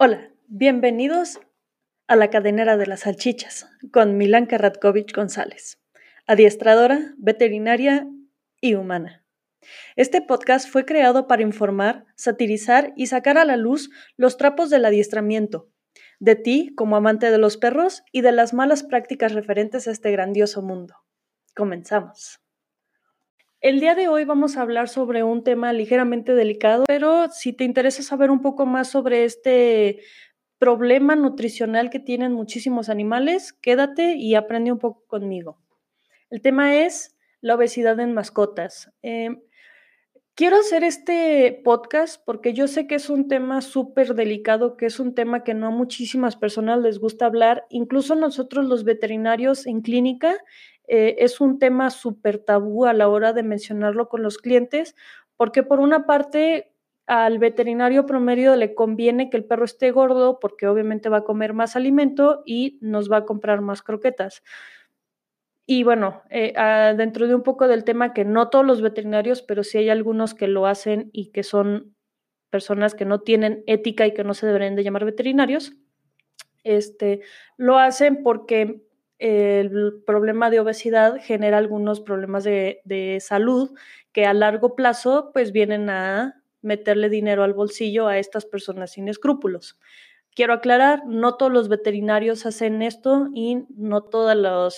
Hola, bienvenidos a la cadenera de las salchichas con Milanka Radkovich González, adiestradora, veterinaria y humana. Este podcast fue creado para informar, satirizar y sacar a la luz los trapos del adiestramiento, de ti como amante de los perros y de las malas prácticas referentes a este grandioso mundo. Comenzamos. El día de hoy vamos a hablar sobre un tema ligeramente delicado, pero si te interesa saber un poco más sobre este problema nutricional que tienen muchísimos animales, quédate y aprende un poco conmigo. El tema es la obesidad en mascotas. Em, quiero hacer este podcast porque yo sé que es un tema súper delicado, que es un tema que no a muchísimas personas les gusta hablar, incluso nosotros los veterinarios en clínica eh, es un tema súper tabú a la hora de mencionarlo con los clientes, porque por una parte al veterinario promedio le conviene que el perro esté gordo porque obviamente va a comer más alimento y nos va a comprar más croquetas. Y bueno, eh, ah, dentro de un poco del tema que no todos los veterinarios, pero sí hay algunos que lo hacen y que son personas que no tienen ética y que no se deberían de llamar veterinarios, este, lo hacen porque el problema de obesidad genera algunos problemas de, salud que a largo plazo pues vienen a meterle dinero al bolsillo a estas personas sin escrúpulos. Quiero aclarar, no todos los veterinarios hacen esto y no todas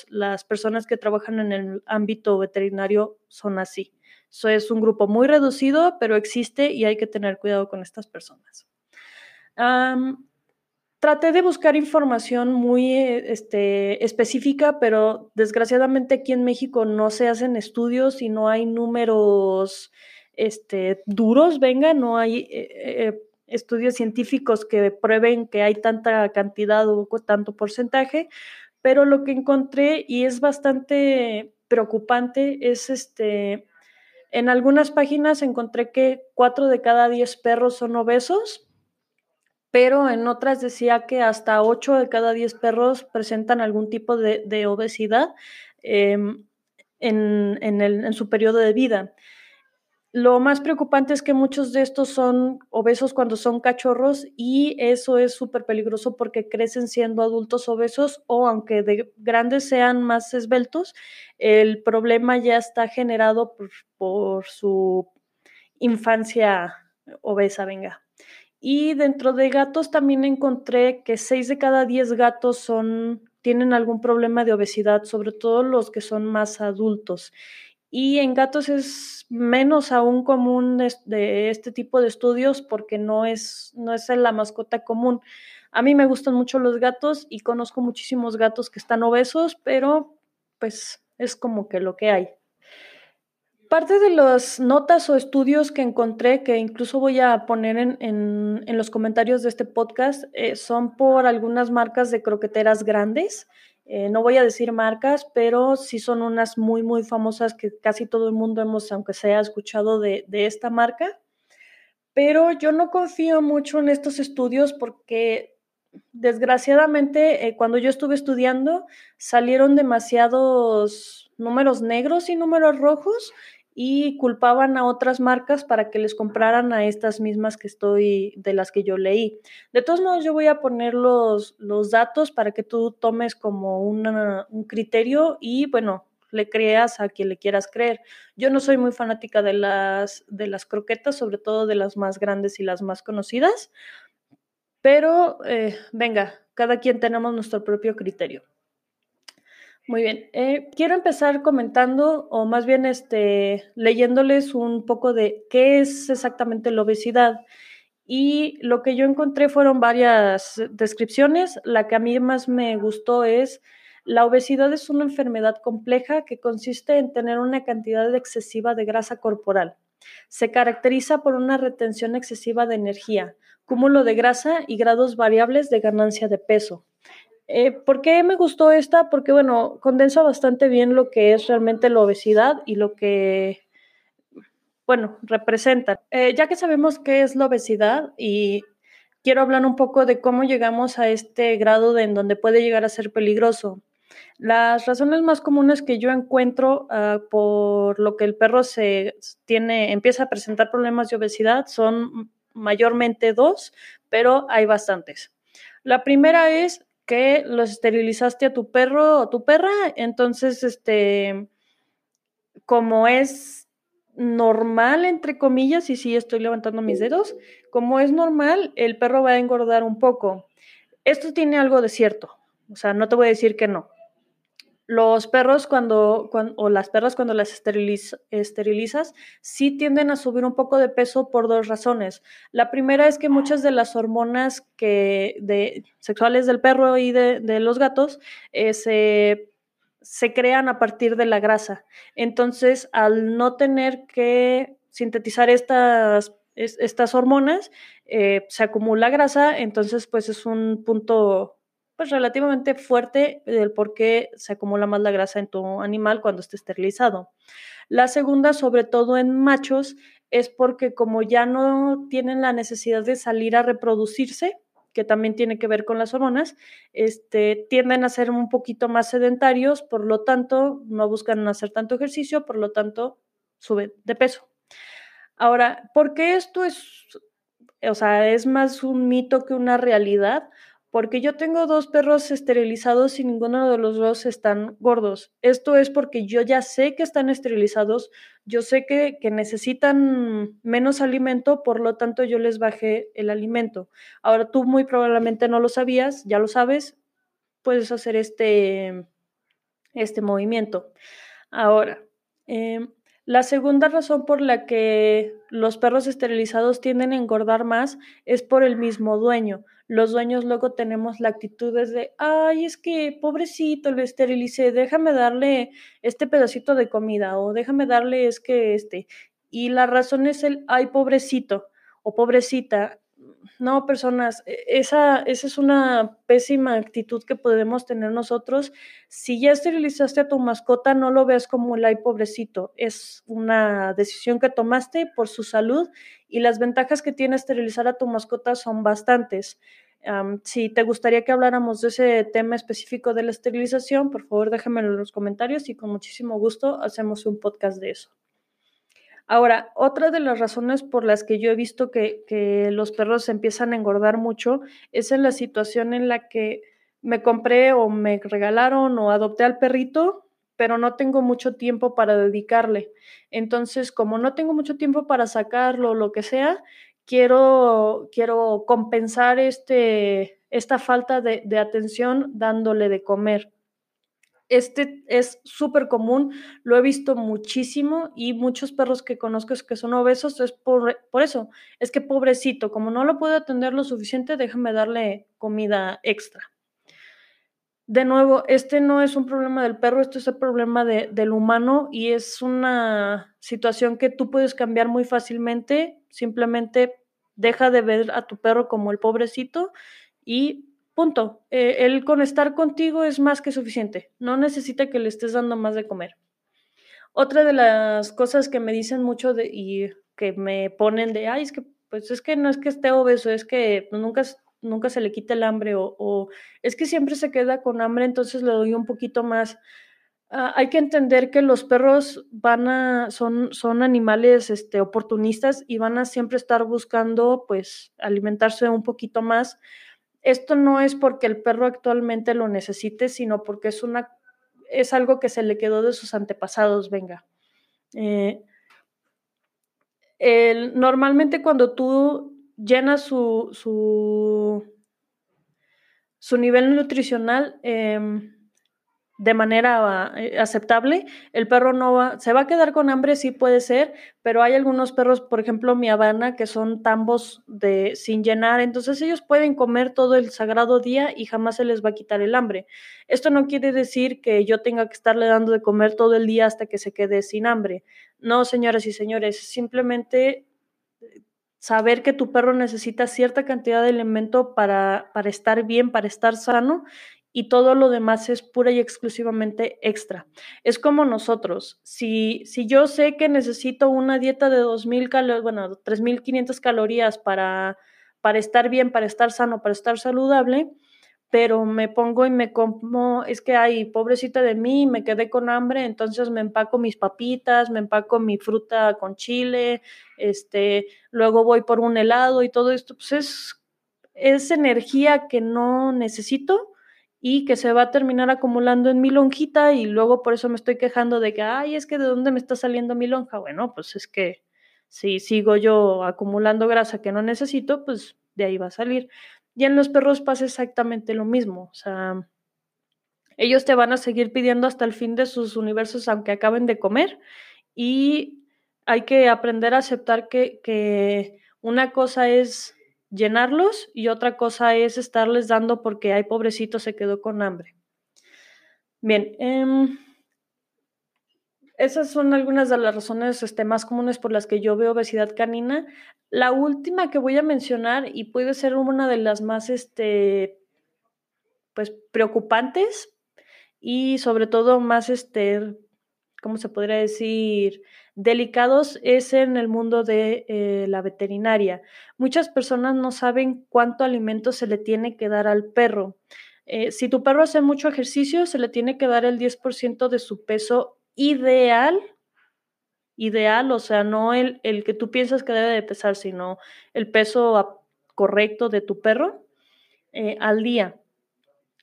las personas que trabajan en el ámbito veterinario son así. Eso es un grupo muy reducido, pero existe y hay que tener cuidado con estas personas. Traté de buscar información muy eh, este, específica, pero desgraciadamente aquí en México no se hacen estudios y no hay números este, duros, venga, no hay eh, eh, estudios científicos que prueben que hay tanta cantidad o tanto porcentaje, pero lo que encontré y es bastante preocupante es este, en algunas páginas encontré que cuatro de cada diez perros son obesos pero en otras decía que hasta 8 de cada 10 perros presentan algún tipo de, obesidad em, en, su periodo de vida. Lo más preocupante es que muchos de estos son obesos cuando son cachorros y eso es súper peligroso porque crecen siendo adultos obesos o aunque de grandes sean más esbeltos, el problema ya está generado por su infancia obesa, venga. Y dentro de gatos también encontré que 6 de cada 10 gatos son, tienen algún problema de obesidad, sobre todo los que son más adultos. Y en gatos es menos aún común de este tipo de estudios porque no es, no es la mascota común. A mí me gustan mucho los gatos y conozco muchísimos gatos que están obesos, pero pues es como que lo que hay. Parte de las notas o estudios que encontré, que incluso voy a poner en, los comentarios de este podcast, eh, son por algunas marcas de croqueteras grandes. Eh, no voy a decir marcas, pero sí son unas muy, muy famosas que casi todo el mundo hemos, aunque sea, escuchado de, esta marca. Pero yo no confío mucho en estos estudios porque desgraciadamente eh, cuando yo estuve estudiando salieron demasiados números negros y números rojos y culpaban a otras marcas para que les compraran a estas mismas que estoy, de las que yo leí. De todos modos, yo voy a poner los, los datos para que tú tomes como un criterio y, bueno, le creas a quien le quieras creer. Yo no soy muy fanática de las, de las croquetas, sobre todo de las más grandes y las más conocidas, pero eh, venga, cada quien tenemos nuestro propio criterio. Muy bien. Eh, quiero empezar comentando, o más bien este, leyéndoles un poco de qué es exactamente la obesidad. Y lo que yo encontré fueron varias descripciones. La que a mí más me gustó es, la obesidad es una enfermedad compleja que consiste en tener una cantidad excesiva de grasa corporal. Se caracteriza por una retención excesiva de energía, cúmulo de grasa y grados variables de ganancia de peso. Eh, ¿Por qué me gustó esta? Porque, bueno, condensa bastante bien lo que es realmente la obesidad y lo que, bueno, representa. Eh, ya que sabemos qué es la obesidad y quiero hablar un poco de cómo llegamos a este grado de en donde puede llegar a ser peligroso. Las razones más comunes que yo encuentro ah, por lo que el perro se tiene, empieza a presentar problemas de obesidad son mayormente dos, pero hay bastantes. La primera es que los esterilizaste a tu perro o tu perra, entonces, este, como es normal, entre comillas, y sí estoy levantando mis dedos, como es normal, el perro va a engordar un poco. Esto tiene algo de cierto, o sea, no te voy a decir que no. Los perros cuando, o las perras cuando las esterilizas sí tienden a subir un poco de peso por dos razones. La primera es que muchas de las hormonas que de, sexuales del perro y de, los gatos eh, se, se crean a partir de la grasa. Entonces, al no tener que sintetizar estas estas hormonas, eh, se acumula grasa, entonces pues es un punto pues relativamente fuerte del por qué se acumula más la grasa en tu animal cuando esté esterilizado. La segunda, sobre todo en machos, es porque como ya no tienen la necesidad de salir a reproducirse, que también tiene que ver con las hormonas, este, tienden a ser un poquito más sedentarios, por lo tanto, no buscan hacer tanto ejercicio, por lo tanto, suben de peso. Ahora, ¿por qué esto es, o sea, es más un mito que una realidad? Porque yo tengo dos perros esterilizados y ninguno de los dos están gordos. Esto es porque yo ya sé que están esterilizados, yo sé que, necesitan menos alimento, por lo tanto yo les bajé el alimento. Ahora tú muy probablemente no lo sabías, ya lo sabes, puedes hacer este, este movimiento. Ahora, em, la segunda razón por la que los perros esterilizados tienden a engordar más es por el mismo dueño los dueños luego tenemos la actitud de, ay, es que pobrecito, lo esterilicé, déjame darle este pedacito de comida o déjame darle es que este. Y la razón es el, ay, pobrecito o pobrecita. No, personas, e, esa, esa es una pésima actitud que podemos tener nosotros. Si ya esterilizaste a tu mascota, no lo veas como el ay pobrecito. Es una decisión que tomaste por su salud y las ventajas que tiene esterilizar a tu mascota son bastantes. si te gustaría que habláramos de ese tema específico de la esterilización, por favor déjamelo en los comentarios y con muchísimo gusto hacemos un podcast de eso. Ahora, otra de las razones por las que yo he visto que, los perros empiezan a engordar mucho es en la situación en la que me compré o me regalaron o adopté al perrito, pero no tengo mucho tiempo para dedicarle. Entonces, como no tengo mucho tiempo para sacarlo o lo que sea, quiero, quiero compensar este, esta falta de atención dándole de comer. Este es súper común, lo he visto muchísimo y muchos perros que conozco que son obesos es por, por, eso, es que pobrecito, como no lo puedo atender lo suficiente, déjame darle comida extra. De nuevo, este no es un problema del perro, esto es el problema de, del humano y es una situación que tú puedes cambiar muy fácilmente, simplemente deja de ver a tu perro como el pobrecito y Punto. Eh, con estar contigo es más que suficiente. No necesita que le estés dando más de comer. Otra de las cosas que me dicen mucho y que me ponen de, ay, es que, pues es que no es que esté obeso, es que nunca, nunca se le quita el hambre o, es que siempre se queda con hambre, entonces le doy un poquito más. Ah, hay que entender que los perros van a, son, son animales este, oportunistas y van a siempre estar buscando, pues, alimentarse un poquito más esto no es porque el perro actualmente lo necesite, sino porque es, una, es algo que se le quedó de sus antepasados, venga. Eh, normalmente cuando tú llenas su, su, su nivel nutricional, em, de manera eh, aceptable, el perro no va, se va a quedar con hambre, sí puede ser, pero hay algunos perros, por ejemplo, mi Habana, que son tambos de sin llenar, entonces ellos pueden comer todo el sagrado día y jamás se les va a quitar el hambre. Esto no quiere decir que yo tenga que estarle dando de comer todo el día hasta que se quede sin hambre. No, señoras y señores, simplemente saber que tu perro necesita cierta cantidad de alimento para, para estar bien, para estar sano y todo lo demás es pura y exclusivamente extra. Es como nosotros, si, si yo sé que necesito una dieta de 2.000 calorías, bueno, 3.500 calorías para, para estar bien, para estar sano, para estar saludable, pero me pongo y me como, es que hay pobrecita de mí, me quedé con hambre, entonces me empaco mis papitas, me empaco mi fruta con chile, este, luego voy por un helado y todo esto, pues es es energía que no necesito y que se va a terminar acumulando en mi lonjita y luego por eso me estoy quejando de que, ay, es que de dónde me está saliendo mi lonja. Bueno, pues es que si sigo yo acumulando grasa que no necesito, pues de ahí va a salir. Y en los perros pasa exactamente lo mismo. O sea, ellos te van a seguir pidiendo hasta el fin de sus universos, aunque acaben de comer. Y hay que aprender a aceptar que, que una cosa es llenarlos y otra cosa es estarles dando porque hay pobrecito se quedó con hambre. Bien, em, esas son algunas de las razones este, más comunes por las que yo veo obesidad canina. La última que voy a mencionar y puede ser una de las más este, pues, preocupantes y sobre todo más, este, ¿cómo se podría decir? Delicados es en el mundo de eh, la veterinaria. Muchas personas no saben cuánto alimento se le tiene que dar al perro. Eh, si tu perro hace mucho ejercicio, se le tiene que dar el 10% de su peso ideal, ideal, o sea, no el, el, que tú piensas que debe de pesar, sino el peso correcto de tu perro eh, al día.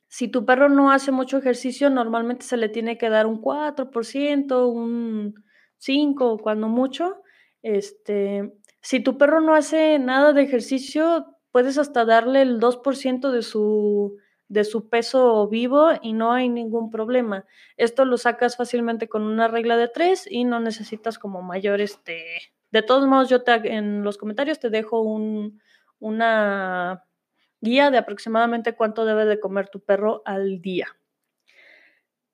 Si tu perro no hace mucho ejercicio, normalmente se le tiene que dar un 4%, un 5 cuando mucho. Este, si tu perro no hace nada de ejercicio, puedes hasta darle el 2% de su, de su peso vivo y no hay ningún problema. Esto lo sacas fácilmente con una regla de 3 y no necesitas como mayor este... De todos modos, yo te, en los comentarios te dejo un, una guía de aproximadamente cuánto debe de comer tu perro al día.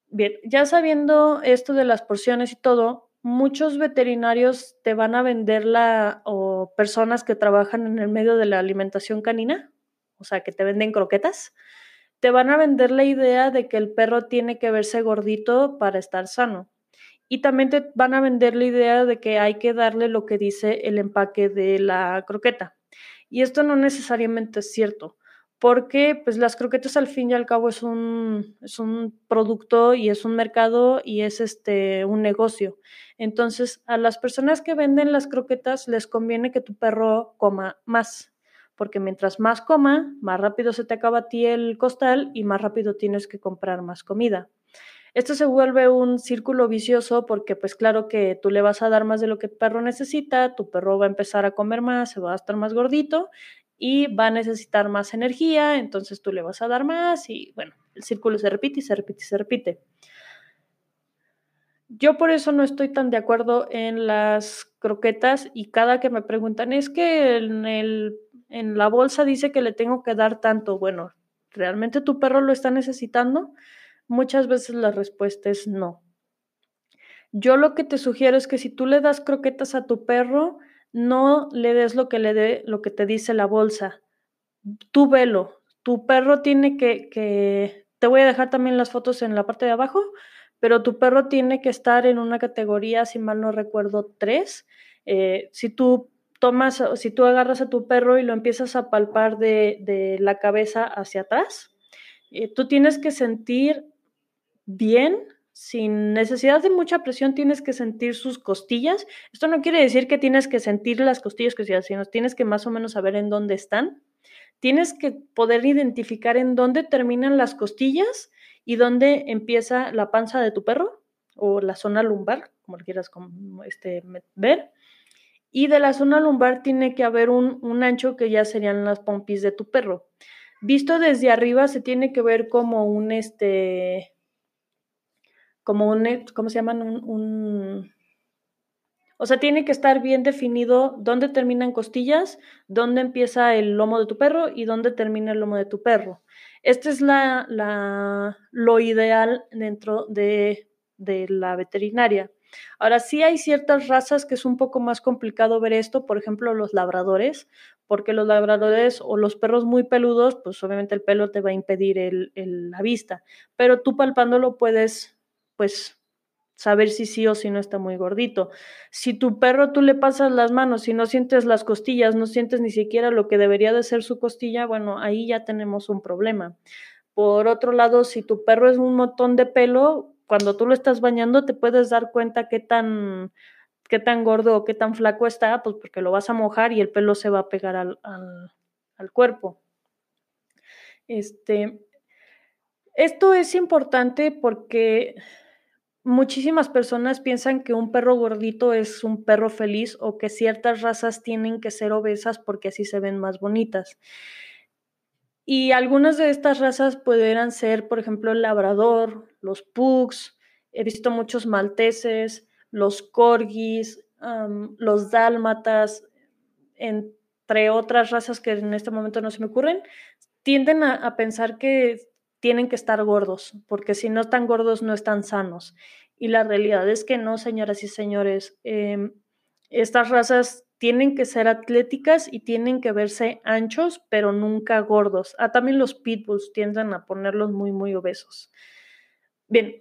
Bien, ya sabiendo esto de las porciones y todo, muchos veterinarios te van a vender la, o personas que trabajan en el medio de la alimentación canina, o sea, que te venden croquetas, te van a vender la idea de que el perro tiene que verse gordito para estar sano. Y también te van a vender la idea de que hay que darle lo que dice el empaque de la croqueta. Y esto no necesariamente es cierto porque pues las croquetas al fin y al cabo es un, es un producto y es un mercado y es este un negocio. Entonces, a las personas que venden las croquetas les conviene que tu perro coma más, porque mientras más coma, más rápido se te acaba a ti el costal y más rápido tienes que comprar más comida. Esto se vuelve un círculo vicioso porque pues claro que tú le vas a dar más de lo que tu perro necesita, tu perro va a empezar a comer más, se va a estar más gordito y va a necesitar más energía, entonces tú le vas a dar más y bueno, el círculo se repite y se repite y se repite. Yo por eso no estoy tan de acuerdo en las croquetas y cada que me preguntan es que en, el, en la bolsa dice que le tengo que dar tanto. Bueno, ¿realmente tu perro lo está necesitando? Muchas veces la respuesta es no. Yo lo que te sugiero es que si tú le das croquetas a tu perro, no le des lo que le dé, lo que te dice la bolsa. Tú velo. Tu perro tiene que, te voy a dejar también las fotos en la parte de abajo, pero tu perro tiene que estar en una categoría, si mal no recuerdo, 3. Eh, si tú tomas, si tú agarras a tu perro y lo empiezas a palpar de, de la cabeza hacia atrás, eh, tú tienes que sentir bien sin necesidad de mucha presión tienes que sentir sus costillas. Esto no quiere decir que tienes que sentir las costillas, sino tienes que más o menos saber en dónde están. Tienes que poder identificar en dónde terminan las costillas y dónde empieza la panza de tu perro o la zona lumbar, como lo quieras este, ver. Y de la zona lumbar tiene que haber un, un ancho que ya serían las pompis de tu perro. Visto desde arriba se tiene que ver como un, este, como un, ¿cómo se llaman? Un, o sea, tiene que estar bien definido dónde terminan costillas, dónde empieza el lomo de tu perro y dónde termina el lomo de tu perro. Este es la, la, lo ideal dentro de, de la veterinaria. Ahora sí hay ciertas razas que es un poco más complicado ver esto, por ejemplo los labradores, porque los labradores o los perros muy peludos, pues obviamente el pelo te va a impedir el, la vista, pero tú palpándolo puedes pues saber si sí o si no está muy gordito. Si tu perro tú le pasas las manos y no sientes las costillas, no sientes ni siquiera lo que debería de ser su costilla, bueno, ahí ya tenemos un problema. Por otro lado, si tu perro es un montón de pelo, cuando tú lo estás bañando te puedes dar cuenta qué tan, qué tan gordo o qué tan flaco está, pues porque lo vas a mojar y el pelo se va a pegar al, al, cuerpo. Este, esto es importante porque muchísimas personas piensan que un perro gordito es un perro feliz o que ciertas razas tienen que ser obesas porque así se ven más bonitas. Y algunas de estas razas pudieran ser, por ejemplo, el labrador, los pugs, he visto muchos malteses, los corgis, los dálmatas, entre otras razas que en este momento no se me ocurren, tienden a, pensar que tienen que estar gordos, porque si no están gordos no están sanos. Y la realidad es que no, señoras y señores. Em, estas razas tienen que ser atléticas y tienen que verse anchos, pero nunca gordos. Ah, también los pitbulls tienden a ponerlos muy, muy obesos. Bien,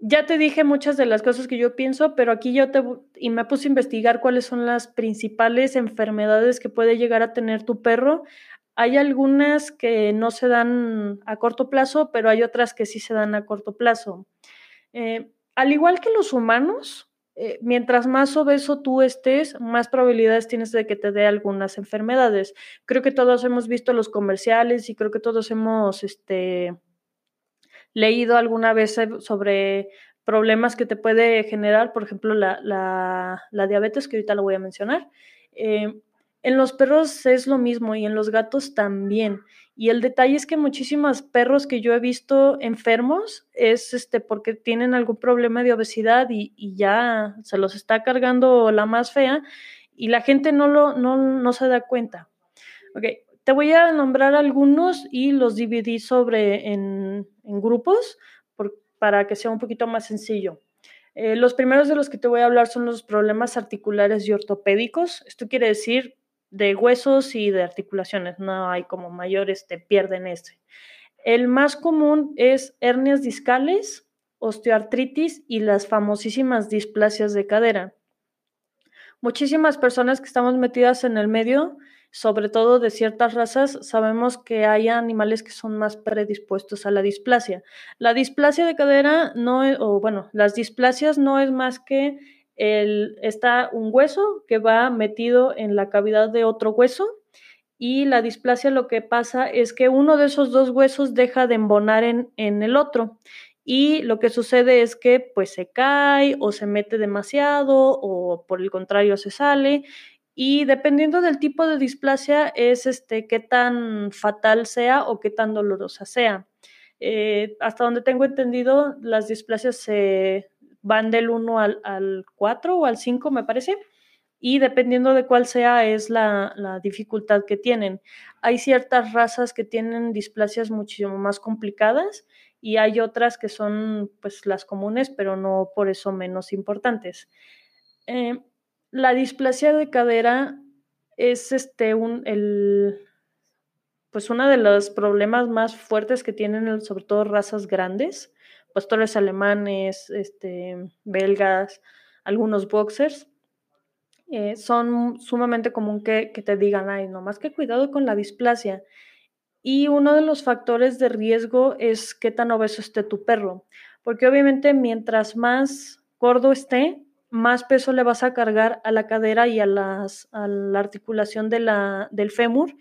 ya te dije muchas de las cosas que yo pienso, pero aquí yo te y me puse a investigar cuáles son las principales enfermedades que puede llegar a tener tu perro. Hay algunas que no se dan a corto plazo, pero hay otras que sí se dan a corto plazo. Eh, al igual que los humanos, eh, mientras más obeso tú estés, más probabilidades tienes de que te dé algunas enfermedades. Creo que todos hemos visto los comerciales y creo que todos hemos, este, leído alguna vez sobre problemas que te puede generar, por ejemplo, la, diabetes, que ahorita lo voy a mencionar. Eh, en los perros es lo mismo y en los gatos también. Y el detalle es que muchísimos perros que yo he visto enfermos es este porque tienen algún problema de obesidad y, ya se los está cargando la más fea y la gente no, lo, no, no se da cuenta. Okay. Te voy a nombrar algunos y los dividí sobre en, grupos para que sea un poquito más sencillo. Eh, los primeros de los que te voy a hablar son los problemas articulares y ortopédicos. Esto quiere decir de huesos y de articulaciones. No hay como mayores, te pierden este. El más común es hernias discales, osteoartritis y las famosísimas displasias de cadera. Muchísimas personas que estamos metidas en el medio sobre todo de ciertas razas, sabemos que hay animales que son más predispuestos a la displasia. La displasia de cadera no es, o bueno, las displasias no es más que el, está un hueso que va metido en la cavidad de otro hueso y la displasia lo que pasa es que uno de esos dos huesos deja de embonar en, en el otro y lo que sucede es que pues se cae o se mete demasiado o por el contrario se sale y dependiendo del tipo de displasia es este, qué tan fatal sea o qué tan dolorosa sea. Eh, hasta donde tengo entendido, las displasias se van del 1 al, 4 o al 5, me parece, y dependiendo de cuál sea es la, la, dificultad que tienen. Hay ciertas razas que tienen displasias muchísimo más complicadas y hay otras que son pues las comunes, pero no por eso menos importantes. Eh, la displasia de cadera es este un el pues uno de los problemas más fuertes que tienen sobre todo razas grandes, pastores alemanes, este, belgas, algunos boxers. Eh, son sumamente común que, te digan, ay, no más que cuidado con la displasia. Y uno de los factores de riesgo es qué tan obeso esté tu perro, porque obviamente mientras más gordo esté, más peso le vas a cargar a la cadera y a, las, a la articulación de la, del fémur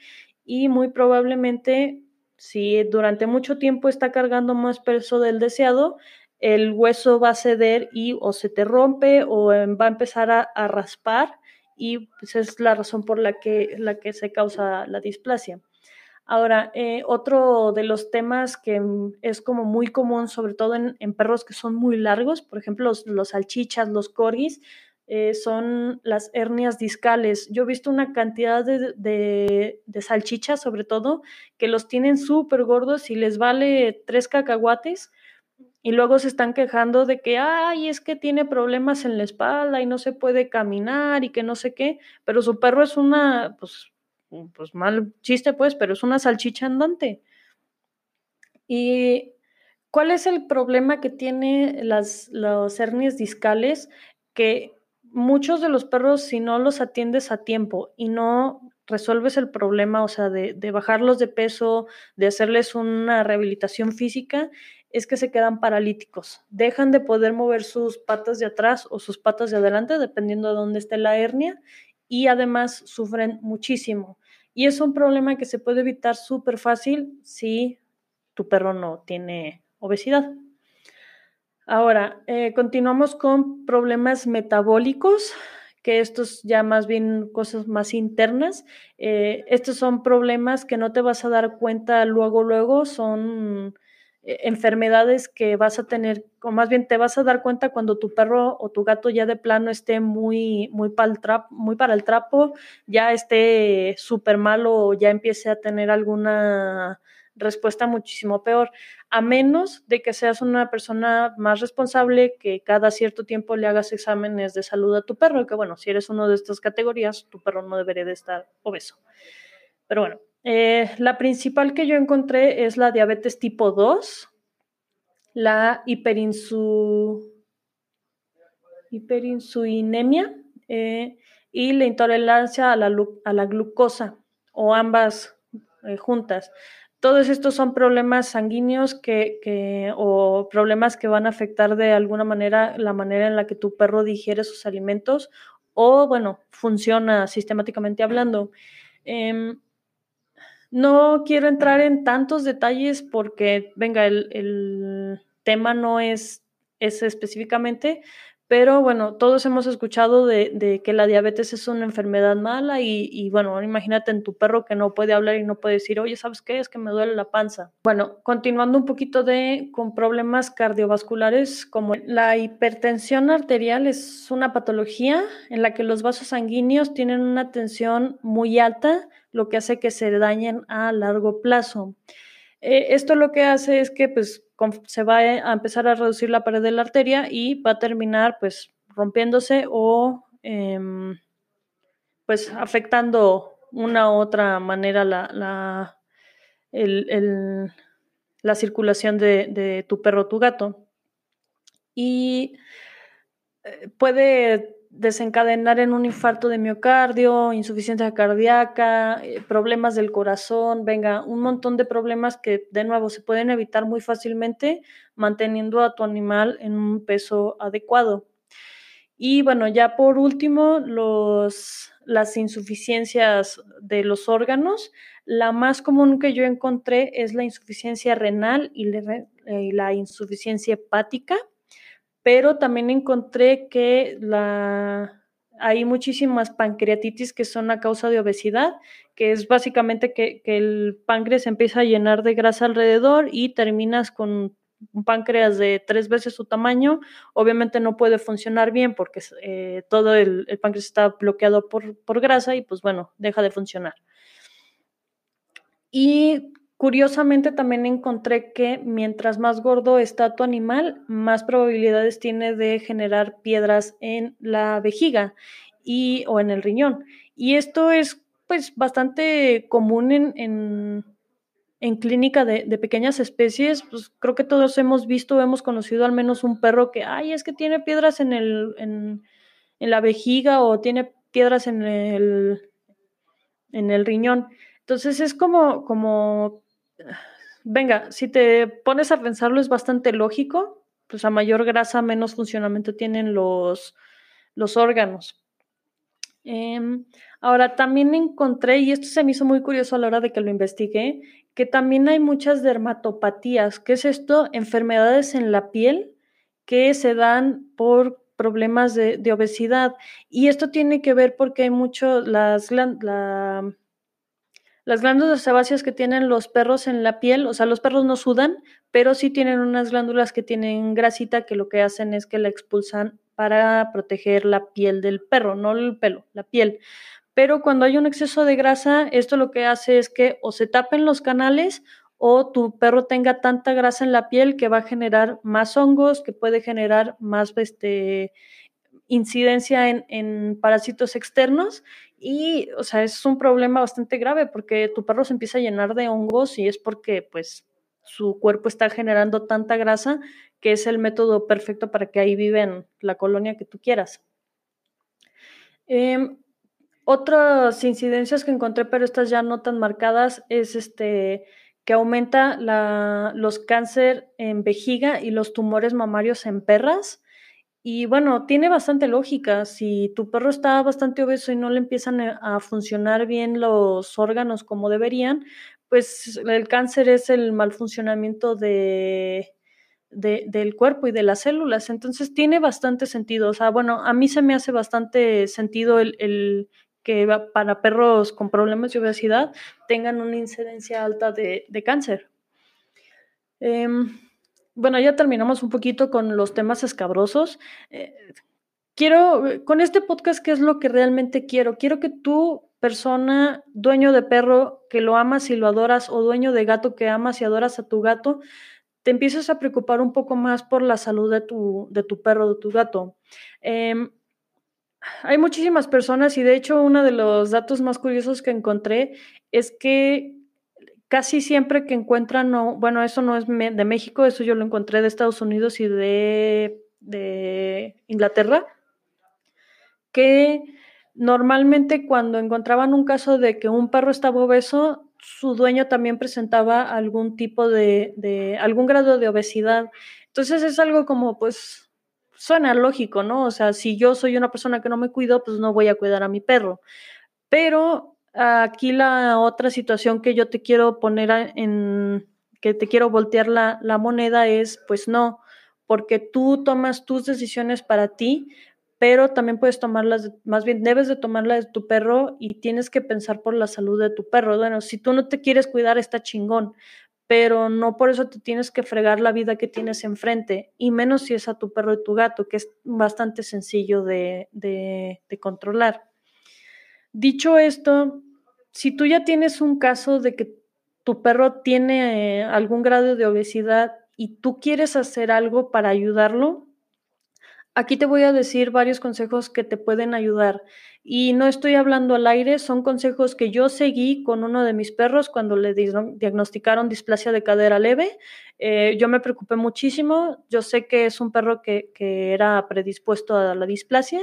y muy probablemente si durante mucho tiempo está cargando más peso del deseado, el hueso va a ceder y o se te rompe o em, va a empezar a, raspar y pues es la razón por la que, la que se causa la displasia. Ahora, eh, otro de los temas que mm, es como muy común, sobre todo en, perros que son muy largos, por ejemplo, los, salchichas, los corgis, eh, son las hernias discales. Yo he visto una cantidad de, salchichas, sobre todo, que los tienen súper gordos y les vale tres cacahuates y luego se están quejando de que, ay, es que tiene problemas en la espalda y no se puede caminar y que no sé qué, pero su perro es una, pues pues mal chiste pues, pero es una salchicha andante. ¿Y cuál es el problema que tiene las, hernias discales? Que muchos de los perros, si no los atiendes a tiempo y no resuelves el problema, o sea, de, bajarlos de peso, de hacerles una rehabilitación física, es que se quedan paralíticos. Dejan de poder mover sus patas de atrás o sus patas de adelante, dependiendo de dónde esté la hernia, y además sufren muchísimo. Y es un problema que se puede evitar súper fácil si tu perro no tiene obesidad. Ahora, eh, continuamos con problemas metabólicos, que estos ya más bien cosas más internas. Eh, estos son problemas que no te vas a dar cuenta luego, luego, son eh, enfermedades que vas a tener, o más bien te vas a dar cuenta cuando tu perro o tu gato ya de plano esté muy, muy, para, el trapo, muy para el trapo, ya esté súper malo o ya empiece a tener alguna respuesta muchísimo peor, a menos de que seas una persona más responsable, que cada cierto tiempo le hagas exámenes de salud a tu perro, que bueno, si eres uno de estas categorías, tu perro no debería de estar obeso. Pero bueno, eh, la principal que yo encontré es la diabetes tipo 2, la hiperinsu... hiperinsulinemia eh, y la intolerancia a la, a la glucosa, o ambas eh, juntas. Todos estos son problemas sanguíneos que, o problemas que van a afectar de alguna manera la manera en la que tu perro digiere sus alimentos o, bueno, funciona sistemáticamente hablando. Em, no quiero entrar en tantos detalles porque, venga, el, el tema no es ese específicamente, pero bueno, todos hemos escuchado de, que la diabetes es una enfermedad mala y, bueno, imagínate en tu perro que no puede hablar y no puede decir, oye, ¿sabes qué? Es que me duele la panza. Bueno, continuando un poquito de con problemas cardiovasculares como la hipertensión arterial es una patología en la que los vasos sanguíneos tienen una tensión muy alta, lo que hace que se dañen a largo plazo. Eh, esto lo que hace es que pues se va a empezar a reducir la pared de la arteria y va a terminar pues rompiéndose o em, pues afectando una u otra manera la, la, la circulación de, de, tu perro o tu gato. Y eh, puede desencadenar en un infarto de miocardio, insuficiencia cardíaca, eh, problemas del corazón, venga, un montón de problemas que de nuevo se pueden evitar muy fácilmente manteniendo a tu animal en un peso adecuado. Y bueno, ya por último, los, las insuficiencias de los órganos. La más común que yo encontré es la insuficiencia renal y la insuficiencia hepática pero también encontré que la, hay muchísimas pancreatitis que son a causa de obesidad, que es básicamente que, el páncreas empieza a llenar de grasa alrededor y terminas con páncreas de tres veces su tamaño, obviamente no puede funcionar bien porque eh, todo el, el, páncreas está bloqueado por, por grasa y pues bueno, deja de funcionar. Y Curiosamente también encontré que mientras más gordo está tu animal, más probabilidades tiene de generar piedras en la vejiga y, o en el riñón. Y esto es pues bastante común en, en, clínica de, pequeñas especies. Pues creo que todos hemos visto, hemos conocido al menos un perro que, ay, es que tiene piedras en, el, en, en la vejiga o tiene piedras en el, en el riñón. Entonces es como, como venga, si te pones a pensarlo es bastante lógico, pues a mayor grasa menos funcionamiento tienen los, los órganos. Em, ahora, también encontré, y esto se me hizo muy curioso a la hora de que lo investigué, que también hay muchas dermatopatías. ¿Qué es esto? Enfermedades en la piel que se dan por problemas de, obesidad. Y esto tiene que ver porque hay mucho, las, la, las glándulas sebáceas que tienen los perros en la piel, o sea, los perros no sudan, pero sí tienen unas glándulas que tienen grasita que lo que hacen es que la expulsan para proteger la piel del perro, no el pelo, la piel. Pero cuando hay un exceso de grasa, esto lo que hace es que o se tapen los canales o tu perro tenga tanta grasa en la piel que va a generar más hongos, que puede generar más este, incidencia en, en parásitos externos y, o sea, es un problema bastante grave porque tu perro se empieza a llenar de hongos y es porque, pues, su cuerpo está generando tanta grasa que es el método perfecto para que ahí vive en la colonia que tú quieras. Em, otras incidencias que encontré, pero estas ya no tan marcadas, es este que aumenta los cáncer en vejiga y los tumores mamarios en perras Y bueno, tiene bastante lógica. Si tu perro está bastante obeso y no le empiezan a funcionar bien los órganos como deberían, pues el cáncer es el mal funcionamiento de, del cuerpo y de las células. Entonces tiene bastante sentido. O sea, bueno, a mí se me hace bastante sentido el, que para perros con problemas de obesidad tengan una incidencia alta de, cáncer. Em, bueno, ya terminamos un poquito con los temas escabrosos. Eh, quiero, con este podcast, ¿qué es lo que realmente quiero? Quiero que tú, persona, dueño de perro, que lo amas y lo adoras, o dueño de gato que amas y adoras a tu gato, te empiezas a preocupar un poco más por la salud de tu, de tu perro, de tu gato. Em, hay muchísimas personas y de hecho uno de los datos más curiosos que encontré es que casi siempre que encuentran, no, bueno, eso no es de México, eso yo lo encontré de Estados Unidos y de, de Inglaterra, que normalmente cuando encontraban un caso de que un perro estaba obeso, su dueño también presentaba algún tipo de, de, algún grado de obesidad. Entonces es algo como, pues, suena lógico, ¿no? O sea, si yo soy una persona que no me cuido, pues no voy a cuidar a mi perro. Pero aquí la otra situación que yo te quiero poner en, que te quiero voltear la, la moneda es, pues no, porque tú tomas tus decisiones para ti, pero también puedes tomarlas, más bien debes de tomarlas de tu perro y tienes que pensar por la salud de tu perro. Bueno, si tú no te quieres cuidar, está chingón, pero no por eso te tienes que fregar la vida que tienes enfrente, y menos si es a tu perro y tu gato, que es bastante sencillo de, de, de controlar. Dicho esto, si tú ya tienes un caso de que tu perro tiene eh, algún grado de obesidad y tú quieres hacer algo para ayudarlo, Aquí te voy a decir varios consejos que te pueden ayudar. Y no estoy hablando al aire, son consejos que yo seguí con uno de mis perros cuando le diagnosticaron displasia de cadera leve. Eh, yo me preocupé muchísimo. Yo sé que es un perro que, que era predispuesto a la displasia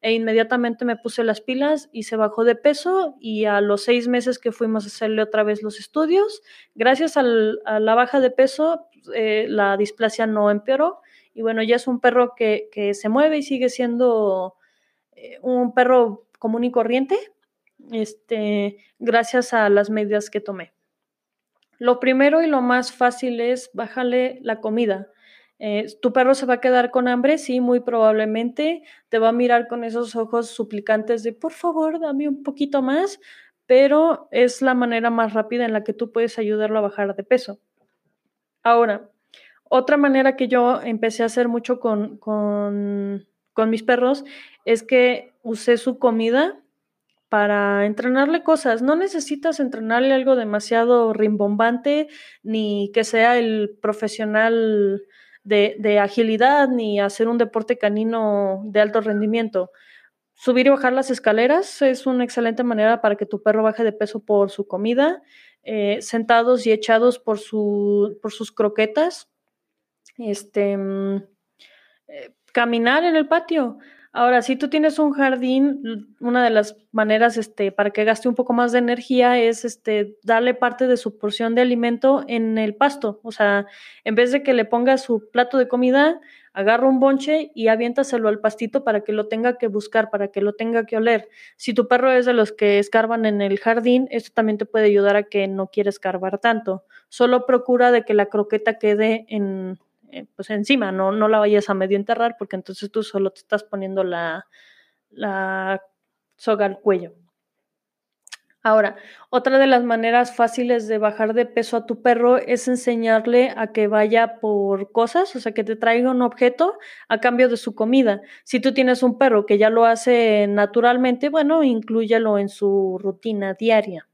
e inmediatamente me puse las pilas y se bajó de peso y a los seis meses que fuimos a hacerle otra vez los estudios, gracias a la baja de peso, eh, la displasia no empeoró y bueno, ya es un perro que, se mueve y sigue siendo eh, un perro común y corriente, este, gracias a las medidas que tomé. Lo primero y lo más fácil es bajarle la comida. Eh, tu perro se va a quedar con hambre, sí, muy probablemente. Te va a mirar con esos ojos suplicantes de por favor, dame un poquito más, pero es la manera más rápida en la que tú puedes ayudarlo a bajar de peso. Ahora, otra manera que yo empecé a hacer mucho con, con, mis perros es que usé su comida para entrenarle cosas. No necesitas entrenarle algo demasiado rimbombante, ni que sea el profesional de, de, agilidad, ni hacer un deporte canino de alto rendimiento. Subir y bajar las escaleras es una excelente manera para que tu perro baje de peso por su comida. Eh, sentados y echados por, su, por sus croquetas este, mm, eh, caminar en el patio. Ahora, si tú tienes un jardín, una de las maneras este, para que gaste un poco más de energía es este, darle parte de su porción de alimento en el pasto. O sea, en vez de que le pongas su plato de comida, agarra un bonche y aviéntaselo al pastito para que lo tenga que buscar, para que lo tenga que oler. Si tu perro es de los que escarban en el jardín, esto también te puede ayudar a que no quiera escarbar tanto. Solo procura de que la croqueta quede en, eh, pues encima, no, no la vayas a medio enterrar porque entonces tú solo te estás poniendo la, la soga al cuello. Ahora, otra de las maneras fáciles de bajar de peso a tu perro es enseñarle a que vaya por cosas, o sea, que te traiga un objeto a cambio de su comida. Si tú tienes un perro que ya lo hace naturalmente, bueno, inclúyalo en su rutina diaria.